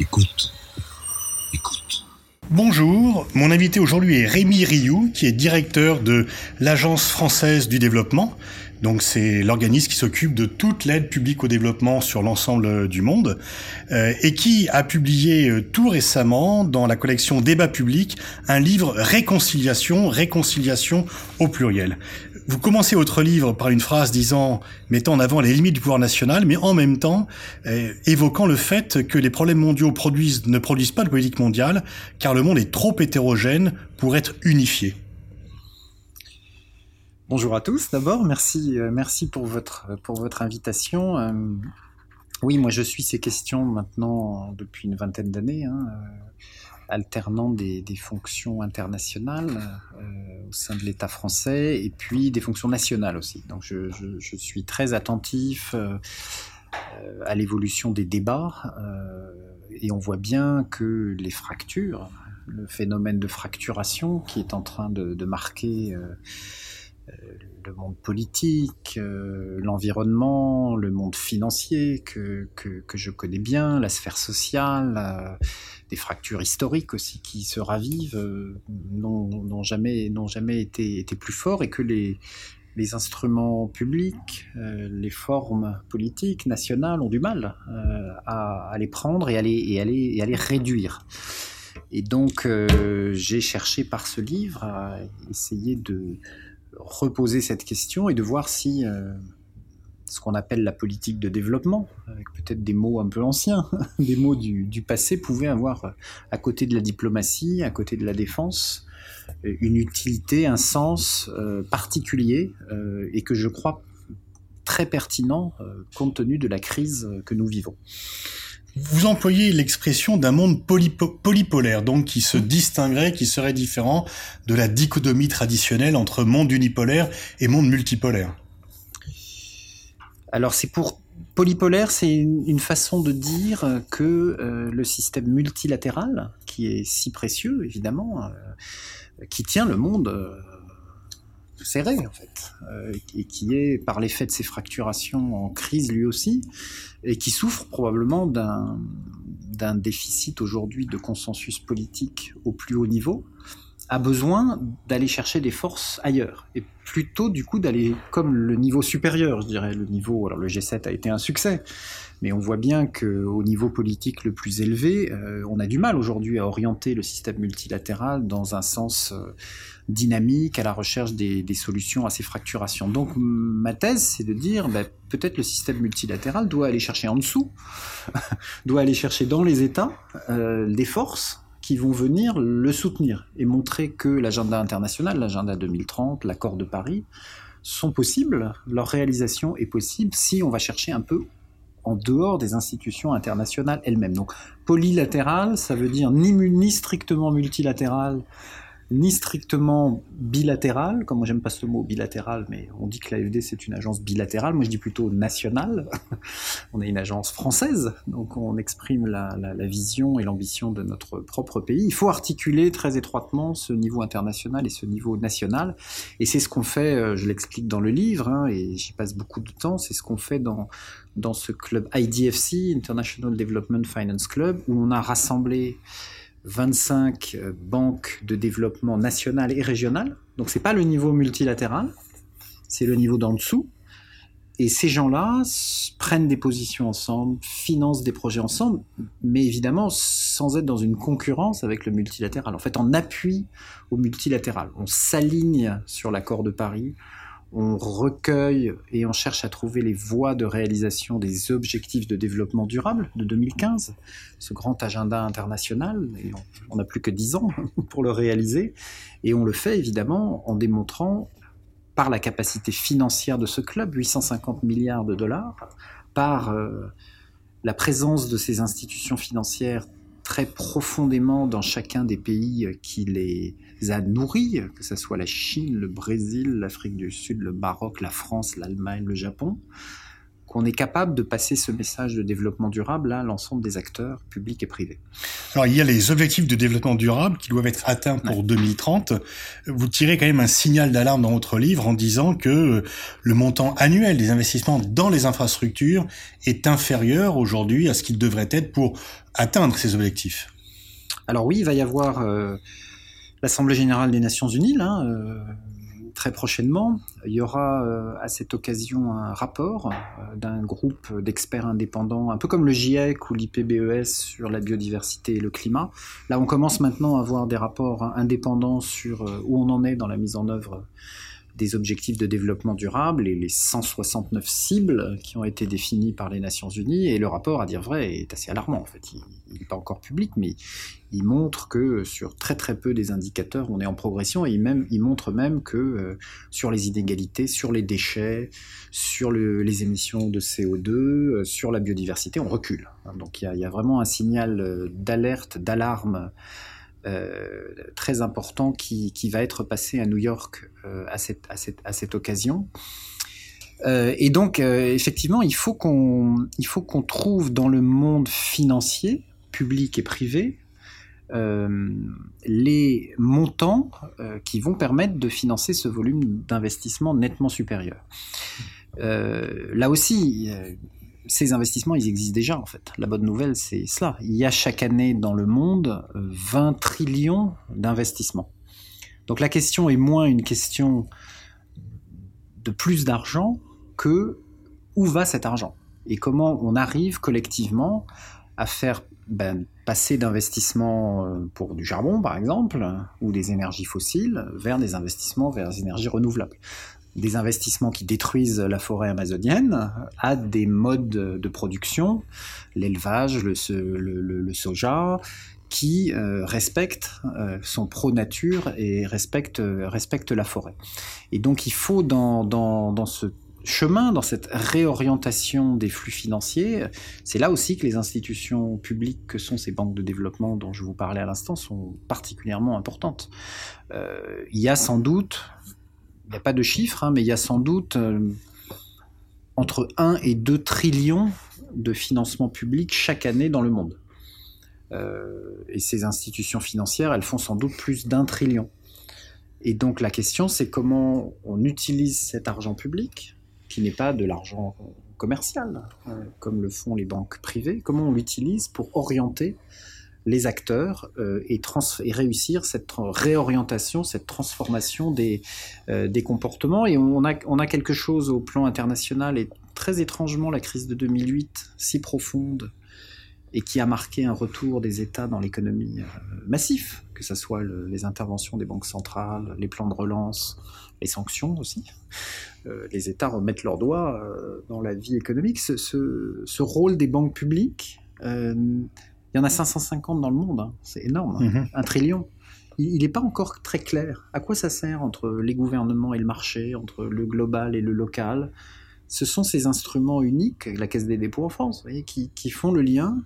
Écoute. Écoute. Bonjour, mon invité aujourd'hui est Rémi Rioux, qui est directeur de l'Agence française du développement. Donc c'est l'organisme qui s'occupe de toute l'aide publique au développement sur l'ensemble du monde euh, et qui a publié euh, tout récemment dans la collection Débat public un livre Réconciliation, réconciliation au pluriel. Vous commencez votre livre par une phrase disant, mettant en avant les limites du pouvoir national, mais en même temps euh, évoquant le fait que les problèmes mondiaux ne produisent pas de politique mondiale, car le monde est trop hétérogène pour être unifié. Bonjour à tous. D'abord, merci, euh, merci pour votre pour votre invitation. Euh, oui, moi je suis ces questions maintenant depuis une vingtaine d'années. Hein, alternant des, fonctions internationales euh, au sein de l'État français et puis des fonctions nationales aussi. Donc je, suis très attentif euh, à l'évolution des débats euh, et on voit bien que les fractures, le phénomène de fracturation qui est en train de, marquer le monde politique, l'environnement, le monde financier que, que, je connais bien, la sphère sociale, des fractures historiques aussi qui se ravivent, euh, n'ont jamais, jamais été, été, plus forts et que les, les instruments publics, euh, les formes politiques nationales ont du mal euh, à, les prendre et à les, et à et à les réduire. Et donc j'ai cherché par ce livre à essayer de reposer cette question et de voir si ce qu'on appelle la politique de développement, avec peut-être des mots un peu anciens, des mots du, passé, pouvaient avoir, à côté de la diplomatie, à côté de la défense, une utilité, un sens euh, particulier, euh, et que je crois très pertinent euh, compte tenu de la crise que nous vivons. Vous employez l'expression d'un monde polypolaire, donc qui se distinguerait, qui serait différent de la dichotomie traditionnelle entre monde unipolaire et monde multipolaire. Alors c'est pour polypolaire, c'est une, façon de dire que euh, le système multilatéral, qui est si précieux évidemment, euh, qui tient le monde euh, serré en fait, et qui est par l'effet de ses fracturations en crise lui aussi, et qui souffre probablement d'un déficit aujourd'hui de consensus politique au plus haut niveau, a besoin d'aller chercher des forces ailleurs et plutôt du coup d'aller comme le niveau supérieur, je dirais le niveau. Alors le G7 a été un succès, mais on voit bien que au niveau politique le plus élevé, euh, on a du mal aujourd'hui à orienter le système multilatéral dans un sens euh, dynamique à la recherche des, solutions à ces fracturations. Donc ma thèse, c'est de dire ben, peut-être le système multilatéral doit aller chercher en dessous, doit aller chercher dans les États euh, des forces qui vont venir le soutenir et montrer que l'agenda international, l'agenda 2030, l'accord de Paris sont possibles, leur réalisation est possible si on va chercher un peu en dehors des institutions internationales elles-mêmes. Donc polylatéral, ça veut dire ni, ni strictement multilatéral, ni strictement bilatéral, comme moi j'aime pas ce mot bilatéral, mais on dit que l'AFD c'est une agence bilatérale, moi je dis plutôt nationale. on est une agence française, donc on exprime la, vision et l'ambition de notre propre pays. Il faut articuler très étroitement ce niveau international et ce niveau national, et c'est ce qu'on fait, euh, je l'explique dans le livre, hein, et j'y passe beaucoup de temps, c'est ce qu'on fait dans, dans ce club IDFC, International Development Finance Club, où on a rassemblé 25 euh, banques de développement nationales et régionales. Donc c'est pas le niveau multilatéral, c'est le niveau d'en dessous. Et ces gens-là prennent des positions ensemble, financent des projets ensemble, mais évidemment sans être dans une concurrence avec le multilatéral. En fait, en appui au multilatéral. On s'aligne sur l'accord de Paris, on recueille et on cherche à trouver les voies de réalisation des objectifs de développement durable de 2015, ce grand agenda international, on n'a plus que 10 ans pour le réaliser, et on le fait évidemment en démontrant par la capacité financière de ce club, 850 milliards de dollars, par euh, la présence de ces institutions financières très profondément dans chacun des pays qui les a nourris, que ce soit la Chine, le Brésil, l'Afrique du Sud, le Maroc, la France, l'Allemagne, le Japon, qu'on est capable de passer ce message de développement durable à l'ensemble des acteurs publics et privés. Alors il y a les objectifs de développement durable qui doivent être atteints pour 2030. Vous tirez quand même un signal d'alarme dans votre livre en disant que le montant annuel des investissements dans les infrastructures est inférieur aujourd'hui à ce qu'il devrait être pour atteindre ces objectifs. Alors oui, il va y avoir euh, l'Assemblée générale des Nations Unies là, euh, très prochainement. Il y aura euh, à cette occasion un rapport euh, d'un groupe d'experts indépendants, un peu comme le GIEC ou l'IPBES sur la biodiversité et le climat. Là, on commence maintenant à avoir des rapports indépendants sur euh, où on en est dans la mise en œuvre des objectifs de développement durable et les 169 cibles qui ont été définies par les Nations Unies. Et le rapport, à dire vrai, est assez alarmant. En fait, il n'est pas encore public, mais il montre que sur très très peu des indicateurs, on est en progression. Et il, même, il montre même que euh, sur les inégalités, sur les déchets, sur le, les émissions de CO2, euh, sur la biodiversité, on recule. Donc il y a, vraiment un signal euh, d'alerte, d'alarme très important qui, qui, va être passé à New York euh, à, cette, à, cette, à, cette, occasion. Euh, et donc, euh, effectivement, il faut qu'on qu'on trouve dans le monde financier, public et privé, euh, les montants qui vont permettre de financer ce volume d'investissement nettement supérieur. là aussi, ces investissements, ils existent déjà en fait. La bonne nouvelle, c'est cela. Il y a chaque année dans le monde 20 trillions d'investissements. Donc la question est moins une question de plus d'argent que où va cet argent et comment on arrive collectivement à faire ben, passer d'investissements euh, pour du charbon par exemple ou des énergies fossiles vers des investissements vers des énergies renouvelables des investissements qui détruisent la forêt amazonienne à des modes de production, l'élevage, le, soja, qui euh, respectent, euh, sont pro-nature et respectent, respectent la forêt. Et donc il faut dans, dans, dans ce chemin, dans cette réorientation des flux financiers, c'est là aussi que les institutions publiques que sont ces banques de développement dont je vous parlais à l'instant sont particulièrement importantes. Euh, il y a sans doute n'y a pas de chiffres, hein, mais il y a sans doute euh, entre 1 et 2 trillions de financement public chaque année dans le monde. Euh, et ces institutions financières, elles font sans doute plus d'un trillion. Et donc la question, c'est comment on utilise cet argent public, qui n'est pas de l'argent commercial, euh, comme le font les banques privées, comment on l'utilise pour orienter les acteurs euh, et, réussir cette réorientation, cette transformation des, euh, des comportements. Et on a, on a quelque chose au plan international et très étrangement la crise de 2008, si profonde et qui a marqué un retour des États dans l'économie euh, massif, que ce soit le, les interventions des banques centrales, les plans de relance, les sanctions aussi. Euh, les États remettent leurs doigts dans la vie économique. Ce, ce, rôle des banques publiques, il y en a 550 dans le monde, hein. c'est énorme, hein. mm -hmm. un trillion. Il n'est pas encore très clair. À quoi ça sert entre les gouvernements et le marché, entre le global et le local? Ce sont ces instruments uniques, la Caisse des dépôts en France, voyez, qui, qui font le lien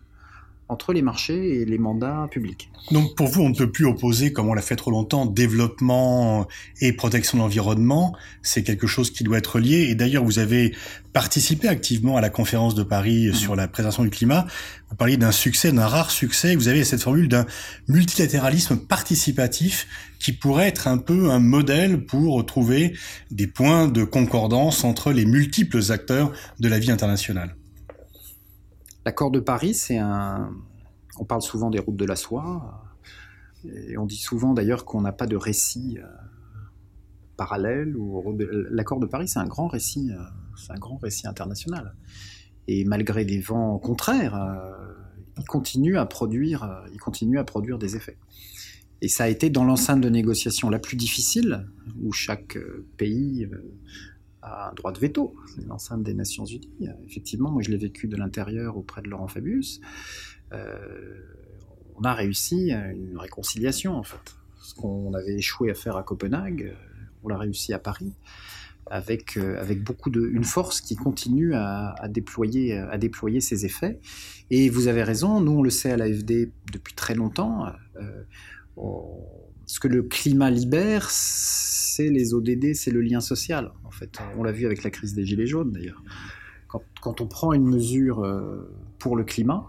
entre les marchés et les mandats publics. Donc pour vous, on ne peut plus opposer, comme on l'a fait trop longtemps, développement et protection de l'environnement. C'est quelque chose qui doit être lié. Et d'ailleurs, vous avez participé activement à la conférence de Paris mmh. sur la préservation du climat. Vous parliez d'un succès, d'un rare succès. Vous avez cette formule d'un multilatéralisme participatif qui pourrait être un peu un modèle pour trouver des points de concordance entre les multiples acteurs de la vie internationale. L'accord de Paris, c'est un. On parle souvent des routes de la soie, et on dit souvent d'ailleurs qu'on n'a pas de récit euh, parallèle. L'accord de Paris, c'est un grand récit, euh, c'est un grand récit international. Et malgré des vents contraires, euh, il continue à produire, il continue à produire des effets. Et ça a été dans l'enceinte de négociation la plus difficile, où chaque pays a un droit de veto. C'est l'enceinte des Nations Unies. Effectivement, moi je l'ai vécu de l'intérieur auprès de Laurent Fabius. Euh, on a réussi une réconciliation en fait. Ce qu'on avait échoué à faire à Copenhague, on l'a réussi à Paris. Avec, euh, avec beaucoup de une force qui continue à, déployer à déployer ses effets et vous avez raison nous on le sait à l'AFD depuis très longtemps euh, ce que le climat libère, c'est les ODD, c'est le lien social. En fait, on l'a vu avec la crise des gilets jaunes d'ailleurs. quand, on prend une mesure pour le climat,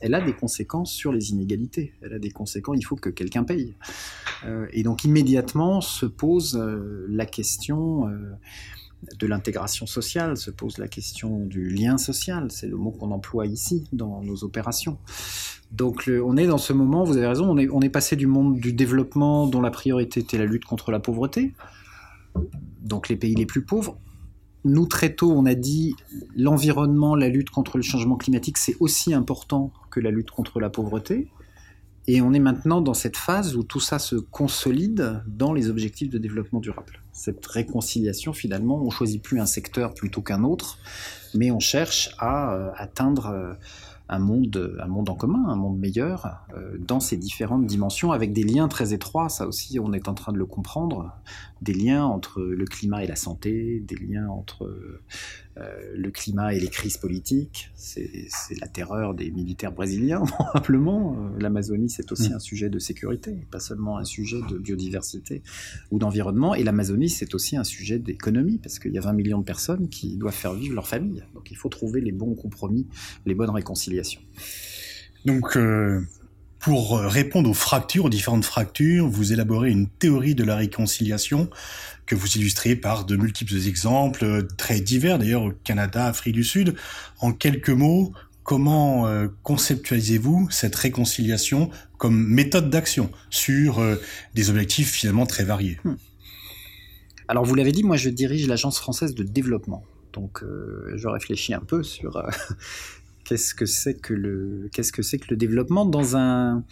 elle a des conséquences sur les inégalités. Elle a des conséquences, il faut que quelqu'un paye. et donc immédiatement se pose la question de l'intégration sociale, se pose la question du lien social, c'est le mot qu'on emploie ici dans nos opérations. Donc on est dans ce moment, vous avez raison, on est, passé du monde du développement dont la priorité était la lutte contre la pauvreté, donc les pays les plus pauvres. Nous, très tôt, on a dit l'environnement, la lutte contre le changement climatique, c'est aussi important que la lutte contre la pauvreté. Et on est maintenant dans cette phase où tout ça se consolide dans les objectifs de développement durable. Cette réconciliation, finalement, on choisit plus un secteur plutôt qu'un autre, mais on cherche à euh, atteindre euh, un monde, un monde en commun, un monde meilleur, euh, dans ces différentes dimensions, avec des liens très étroits, ça aussi on est en train de le comprendre, des liens entre le climat et la santé, des liens entre euh, le climat et les crises politiques, c'est la terreur des militaires brésiliens, probablement. Euh, L'Amazonie, c'est aussi mm. un sujet de sécurité, pas seulement un sujet de biodiversité ou d'environnement. Et l'Amazonie, c'est aussi un sujet d'économie, parce qu'il y a 20 millions de personnes qui doivent faire vivre leur famille. Donc il faut trouver les bons compromis, les bonnes réconciliations. Donc, euh, pour répondre aux fractures, aux différentes fractures, vous élaborez une théorie de la réconciliation que vous illustrez par de multiples exemples euh, très divers, d'ailleurs au Canada, Afrique du Sud. En quelques mots, comment euh, conceptualisez-vous cette réconciliation comme méthode d'action sur euh, des objectifs finalement très variés? Hmm. Alors vous l'avez dit, moi je dirige l'Agence française de développement. Donc je réfléchis un peu sur qu'est-ce que c'est que le qu'est-ce que c'est que le développement dans un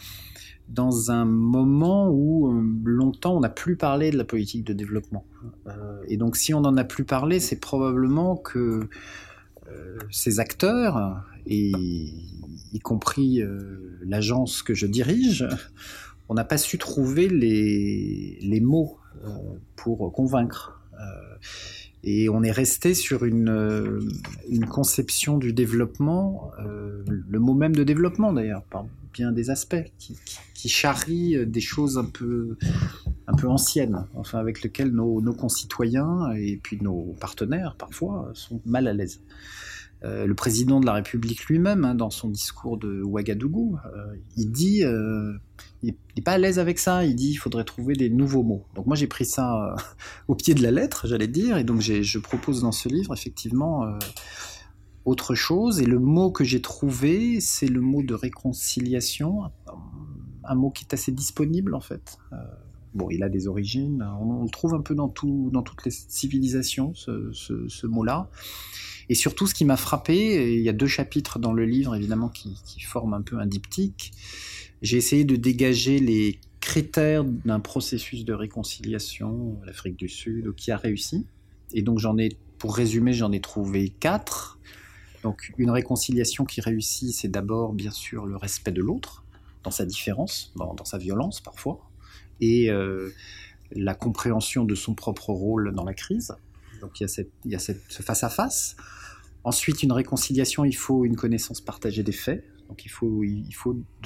dans un moment où euh, longtemps on n'a plus parlé de la politique de développement. Euh, et donc si on n'en a plus parlé, c'est probablement que euh, ces acteurs, y compris l'agence que je dirige, on n'a pas su trouver les, les mots pour convaincre. Et on est resté sur une, euh, une conception du développement, euh, le mot même de développement d'ailleurs, par bien des aspects, qui, qui, charrie euh, des choses un peu, un peu anciennes, enfin avec lesquelles nos, nos concitoyens et puis nos partenaires parfois sont mal à l'aise. Euh, le président de la République lui-même, hein, dans son discours de Ouagadougou, euh, il dit, euh, il n'est pas à l'aise avec ça, il dit il faudrait trouver des nouveaux mots. Donc moi j'ai pris ça au pied de la lettre, j'allais dire, et donc je propose dans ce livre effectivement autre chose, et le mot que j'ai trouvé, c'est le mot de réconciliation, un mot qui est assez disponible en fait. Bon, il a des origines, on, le trouve un peu dans, tout, dans toutes les civilisations, ce, ce mot-là. Et surtout, ce qui m'a frappé, il y a deux chapitres dans le livre, évidemment, qui, forment un peu un diptyque. J'ai essayé de dégager les critères d'un processus de réconciliation, l'Afrique du Sud, qui a réussi. Et donc, j'en ai, pour résumer, j'en ai trouvé quatre. Donc, une réconciliation qui réussit, c'est d'abord, bien sûr, le respect de l'autre, dans sa différence, dans, sa violence parfois, et euh, la compréhension de son propre rôle dans la crise. Donc il y a, cette, ce face-à-face. Ensuite, une réconciliation, il faut une connaissance partagée des faits. Donc il faut,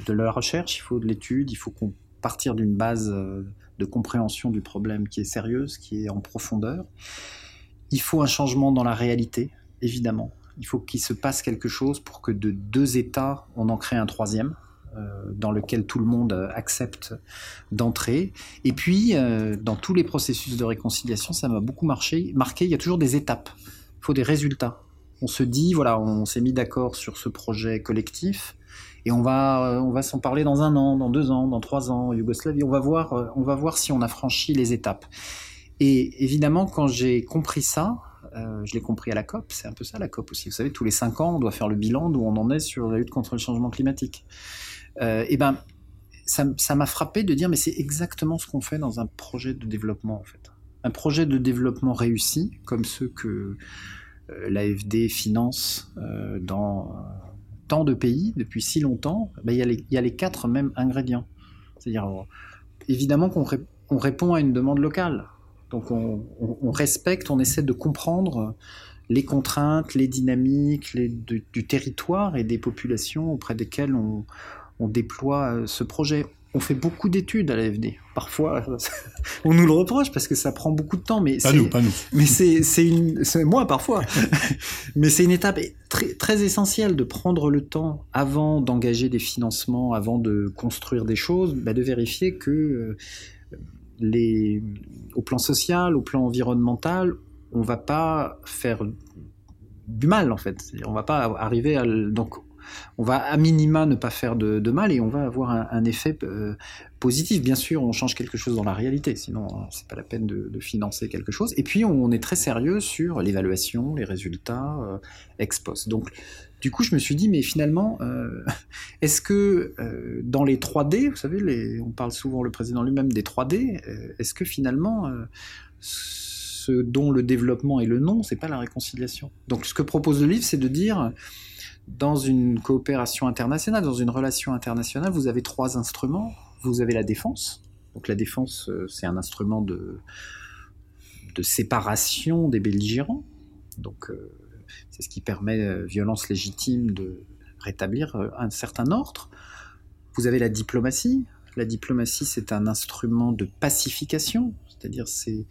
de la recherche, il faut de l'étude, il faut partir d'une base euh, de compréhension du problème qui est sérieuse, qui est en profondeur. Il faut un changement dans la réalité, évidemment. Il faut qu'il se passe quelque chose pour que de deux États, on en crée un troisième. Euh, dans lequel tout le monde euh, accepte d'entrer. Et puis, euh, dans tous les processus de réconciliation, ça m'a beaucoup marqué, il y a toujours des étapes, il faut des résultats. On se dit, voilà, on s'est mis d'accord sur ce projet collectif, et on va, on va s'en parler dans un an, dans deux ans, dans trois ans, Yougoslavie, on va voir, on va voir si on a franchi les étapes. Et évidemment, quand j'ai compris ça, je l'ai compris à la COP, c'est un peu ça la COP aussi. Vous savez, tous les cinq ans, on doit faire le bilan d'où on en est sur la lutte contre le changement climatique euh, eh ben, ça m'a frappé de dire, mais c'est exactement ce qu'on fait dans un projet de développement, en fait. Un projet de développement réussi, comme ceux que euh, l'AFD finance euh, dans tant de pays depuis si longtemps, ben, il y, a les quatre mêmes ingrédients. C'est-à-dire, évidemment qu'on répond à une demande locale. Donc on, respecte, on essaie de comprendre les contraintes, les dynamiques du territoire et des populations auprès desquelles on, on déploie euh, ce projet. on fait beaucoup d'études à l'AFD. Parfois, on nous le reproche parce que ça prend beaucoup de temps. Mais pas nous, pas nous. Mais c'est une, moi parfois. mais c'est une étape très, très essentielle de prendre le temps avant d'engager des financements, avant de construire des choses, bah, de vérifier que euh, les, au plan social, au plan environnemental, on va pas faire du mal en fait. On va pas arriver à donc on va à minima ne pas faire de, mal et on va avoir un, effet euh, positif. Bien sûr, on change quelque chose dans la réalité, sinon euh, c'est pas la peine de, financer quelque chose. Et puis on est très sérieux sur l'évaluation, les résultats euh, ex post. Donc du coup, je me suis dit, mais finalement, est-ce que dans les 3D, vous savez, on parle souvent, le président lui-même, des 3D, est-ce que finalement, ce dont le développement est le nom, c'est pas la réconciliation? Donc ce que propose le livre, c'est de dire, dans une coopération internationale, dans une relation internationale, vous avez trois instruments. Vous avez la défense. Donc la défense, euh, c'est un instrument de, séparation des belligérants. Donc euh, c'est ce qui permet, euh, violence légitime, de rétablir un certain ordre. Vous avez la diplomatie. La diplomatie, c'est un instrument de pacification, c'est-à-dire c'est,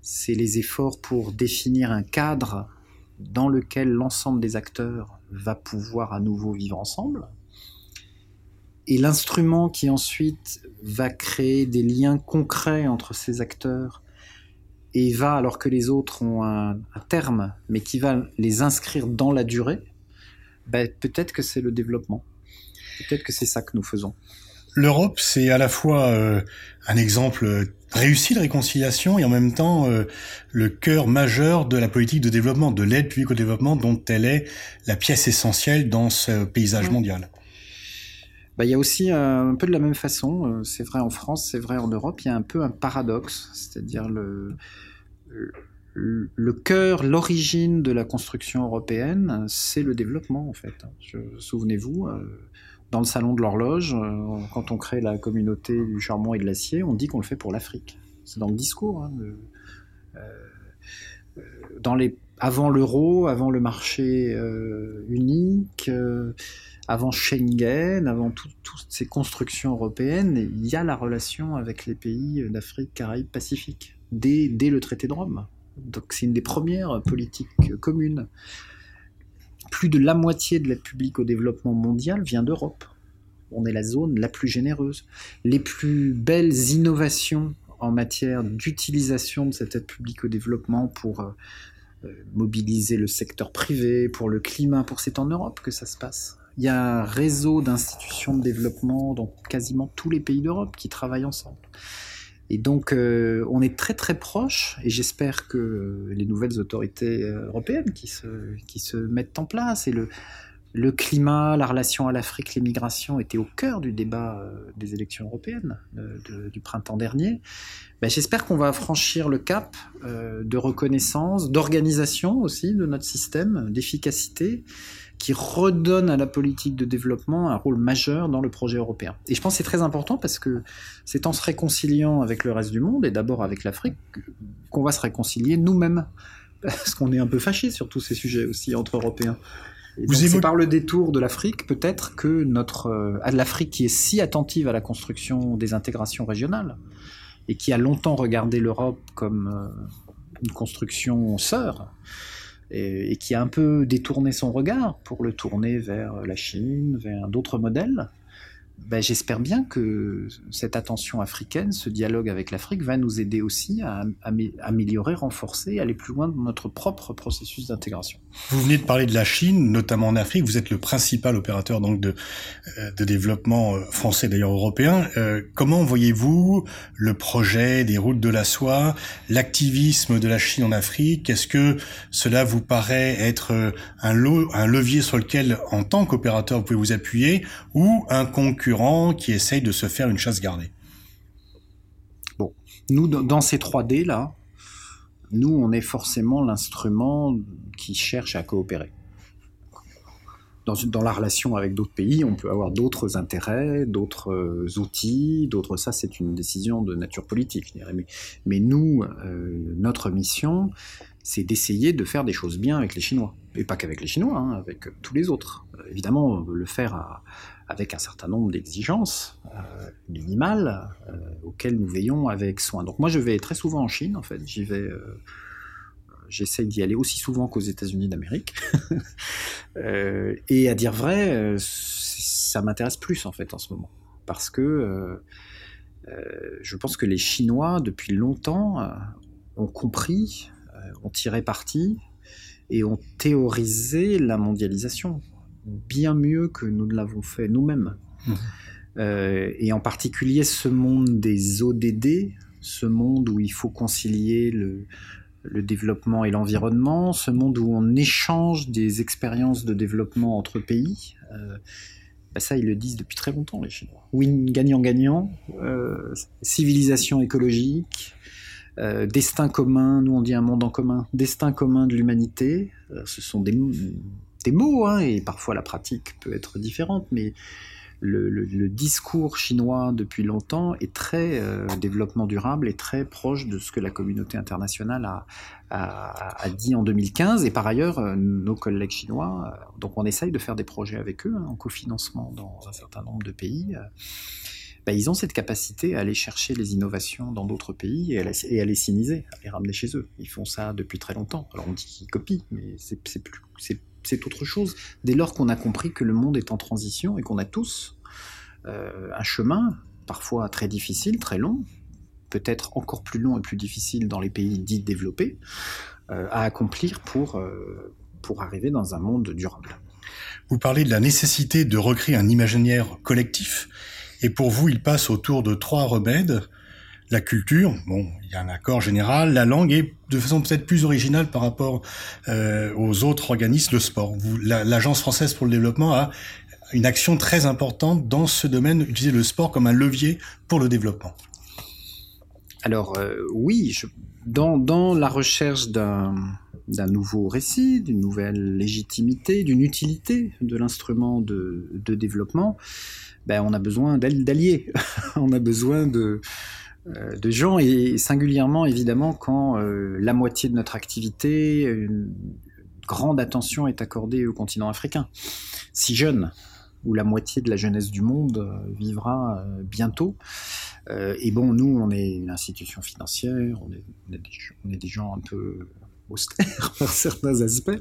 c'est les efforts pour définir un cadre dans lequel l'ensemble des acteurs va pouvoir à nouveau vivre ensemble. Et l'instrument qui ensuite va créer des liens concrets entre ces acteurs et va, alors que les autres ont un, terme, mais qui va les inscrire dans la durée, ben, peut-être que c'est le développement. Peut-être que c'est ça que nous faisons. L'Europe, c'est à la fois euh, un exemple réussi de réconciliation et en même temps euh, le cœur majeur de la politique de développement, de l'aide publique au développement, dont elle est la pièce essentielle dans ce paysage mondial. Bah, il y a aussi un peu de la même façon, euh, c'est vrai en France, c'est vrai en Europe, il y a un peu un paradoxe, c'est-à-dire le, le cœur, l'origine de la construction européenne, c'est le développement en fait. Souvenez-vous, dans le salon de l'horloge, euh, quand on crée la communauté du charbon et de l'acier, on dit qu'on le fait pour l'Afrique. C'est dans le discours. Hein, euh, euh, dans les, avant l'euro, avant le marché unique, avant Schengen, avant toutes ces constructions européennes, il y a la relation avec les pays d'Afrique, Caraïbes, Pacifique, dès, dès le traité de Rome. Donc c'est une des premières politiques communes plus de la moitié de l'aide publique au développement mondial vient d'Europe. On est la zone la plus généreuse. Les plus belles innovations en matière d'utilisation de cette aide publique au développement pour euh, euh, mobiliser le secteur privé, pour le climat, pour c'est en Europe que ça se passe. Il y a un réseau d'institutions de développement dans quasiment tous les pays d'Europe qui travaillent ensemble. Et donc, euh, on est très très proche, et j'espère que les nouvelles autorités euh, européennes qui se, qui se mettent en place, et le, le climat, la relation à l'Afrique, les migrations étaient au cœur du débat euh, des élections européennes du printemps dernier. Ben, j'espère qu'on va franchir le cap de reconnaissance, d'organisation aussi de notre système, d'efficacité, qui redonne à la politique de développement un rôle majeur dans le projet européen. Et je pense que c'est très important parce que c'est en se réconciliant avec le reste du monde, et d'abord avec l'Afrique, qu'on va se réconcilier nous-mêmes. Parce qu'on est un peu fâchés sur tous ces sujets aussi entre Européens. C'est par le détour de l'Afrique, peut-être, que notre euh, l'Afrique qui est si attentive à la construction des intégrations régionales et qui a longtemps regardé l'Europe comme euh, une construction sœur, et, qui a un peu détourné son regard pour le tourner vers la Chine, vers d'autres modèles. Ben, j'espère bien que cette attention africaine, ce dialogue avec l'Afrique va nous aider aussi à, améliorer, renforcer, aller plus loin dans notre propre processus d'intégration. Vous venez de parler de la Chine, notamment en Afrique. Vous êtes le principal opérateur donc de, euh, de développement euh, français, d'ailleurs européen. Euh, comment voyez-vous le projet des routes de la soie, l'activisme de la Chine en Afrique? Est-ce que cela vous paraît être un, un levier sur lequel, en tant qu'opérateur, vous pouvez vous appuyer, ou un concurrent qui essaye de se faire une chasse gardée. Bon, nous, dans ces 3D là, nous, on est forcément l'instrument qui cherche à coopérer. Dans, la relation avec d'autres pays, on peut avoir d'autres intérêts, d'autres euh, outils, d'autres. Ça, c'est une décision de nature politique. Mais, nous, euh, notre mission, c'est d'essayer de faire des choses bien avec les Chinois. Et pas qu'avec les Chinois, hein, avec tous les autres. évidemment, le faire à, avec un certain nombre d'exigences minimales auxquelles nous veillons avec soin. Donc moi, je vais très souvent en Chine, en fait. J'y vais j'essaye d'y aller aussi souvent qu'aux États-Unis d'Amérique. euh, et à dire vrai, euh, ça m'intéresse plus en fait en ce moment. Parce que euh, euh, je pense que les Chinois, depuis longtemps, ont compris, ont tiré parti et ont théorisé la mondialisation bien mieux que nous ne l'avons fait nous-mêmes. Mmh. et en particulier ce monde des ODD, ce monde où il faut concilier le, le développement et l'environnement, ce monde où on échange des expériences de développement entre pays. Euh, bah ça, ils le disent depuis très longtemps, les Chinois. Win gagnant-gagnant, euh, civilisation écologique, euh, destin commun, nous on dit un monde en commun, destin commun de l'humanité. ce sont des, des mots, hein, et parfois la pratique peut être différente, mais le, discours chinois depuis longtemps est très euh, développement durable et très proche de ce que la communauté internationale a, dit en 2015. Et par ailleurs, euh, nos collègues chinois, euh, donc on essaye de faire des projets avec eux hein, en cofinancement dans un certain nombre de pays. Ben, ils ont cette capacité à aller chercher les innovations dans d'autres pays et à, les, et à les cyniser, à les ramener chez eux. Ils font ça depuis très longtemps. Alors on dit qu'ils copient, mais c'est plus c'est autre chose. Dès lors qu'on a compris que le monde est en transition et qu'on a tous euh, un chemin, parfois très difficile, très long, peut-être encore plus long et plus difficile dans les pays dits développés, euh, à accomplir pour, euh, pour arriver dans un monde durable. Vous parlez de la nécessité de recréer un imaginaire collectif, et pour vous, il passe autour de trois remèdes la culture, bon, il y a un accord général, la langue et de façon peut-être plus originale par rapport euh, aux autres organismes, le sport. L'Agence française pour le développement a une action très importante dans ce domaine, utiliser le sport comme un levier pour le développement. Alors euh, oui, dans, la recherche d'un nouveau récit, d'une nouvelle légitimité, d'une utilité de l'instrument de, développement, ben, on a besoin d'alliés, on a besoin de, de gens, et singulièrement évidemment quand euh, la moitié de notre activité, une grande attention est accordée au continent africain, si jeune, où la moitié de la jeunesse du monde euh, vivra bientôt. et bon, nous, on est une institution financière, on est, on est, des, gens un peu austères par certains aspects.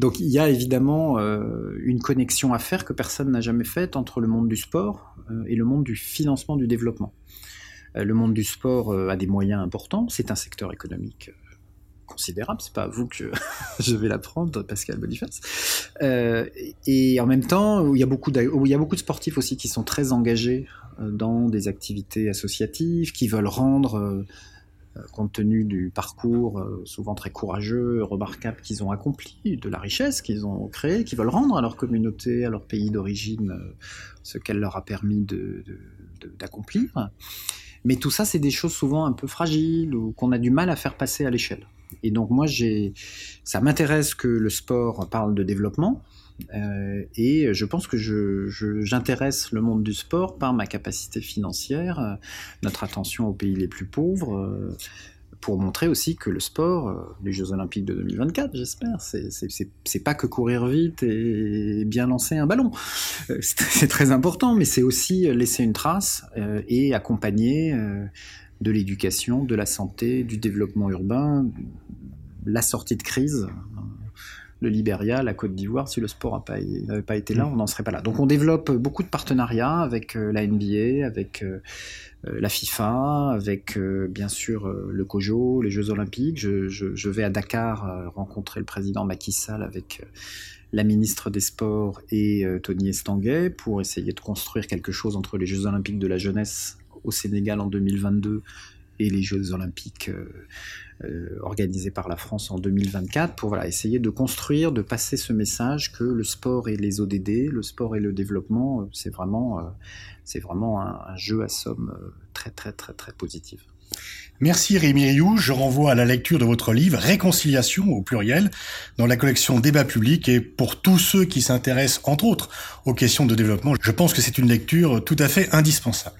Donc il y a évidemment une connexion à faire que personne n'a jamais faite entre le monde du sport et le monde du financement du développement. Euh, le monde du sport euh, a des moyens importants. C'est un secteur économique euh, considérable. C'est pas à vous que je vais l'apprendre, Pascal Boniface. et en même temps, il y a beaucoup de, sportifs aussi qui sont très engagés dans des activités associatives, qui veulent rendre, compte tenu du parcours souvent très courageux, remarquable qu'ils ont accompli, de la richesse qu'ils ont créée, qui veulent rendre à leur communauté, à leur pays d'origine, ce qu'elle leur a permis d'accomplir. Mais tout ça, c'est des choses souvent un peu fragiles ou qu'on a du mal à faire passer à l'échelle. Et donc moi, ça m'intéresse que le sport parle de développement. Euh, et je pense que j'intéresse je, le monde du sport par ma capacité financière, euh, notre attention aux pays les plus pauvres, euh, pour montrer aussi que le sport, euh, les Jeux Olympiques de 2024, j'espère, c'est pas que courir vite et bien lancer un ballon. Euh, c'est très important, mais c'est aussi laisser une trace euh, et accompagner de l'éducation, de la santé, du développement urbain, la sortie de crise le Libéria, la Côte d'Ivoire, si le sport n'avait pas, été là, mm. on n'en serait pas là. Donc on développe beaucoup de partenariats avec la NBA, avec euh, la FIFA, avec euh, bien sûr euh, le COJO, les Jeux Olympiques. Je, vais à Dakar rencontrer le président Macky Sall avec la ministre des Sports et Tony Estanguet pour essayer de construire quelque chose entre les Jeux Olympiques de la jeunesse au Sénégal en 2022 et les Jeux Olympiques organisés par la France en 2024 pour voilà, essayer de construire, de passer ce message que le sport et les ODD, le sport et le développement, c'est vraiment c'est vraiment un, jeu à somme euh, très très très très positive. Merci Rémi Rioux. Je renvoie à la lecture de votre livre Réconciliation au pluriel dans la collection Débat public et pour tous ceux qui s'intéressent entre autres aux questions de développement, je pense que c'est une lecture tout à fait indispensable.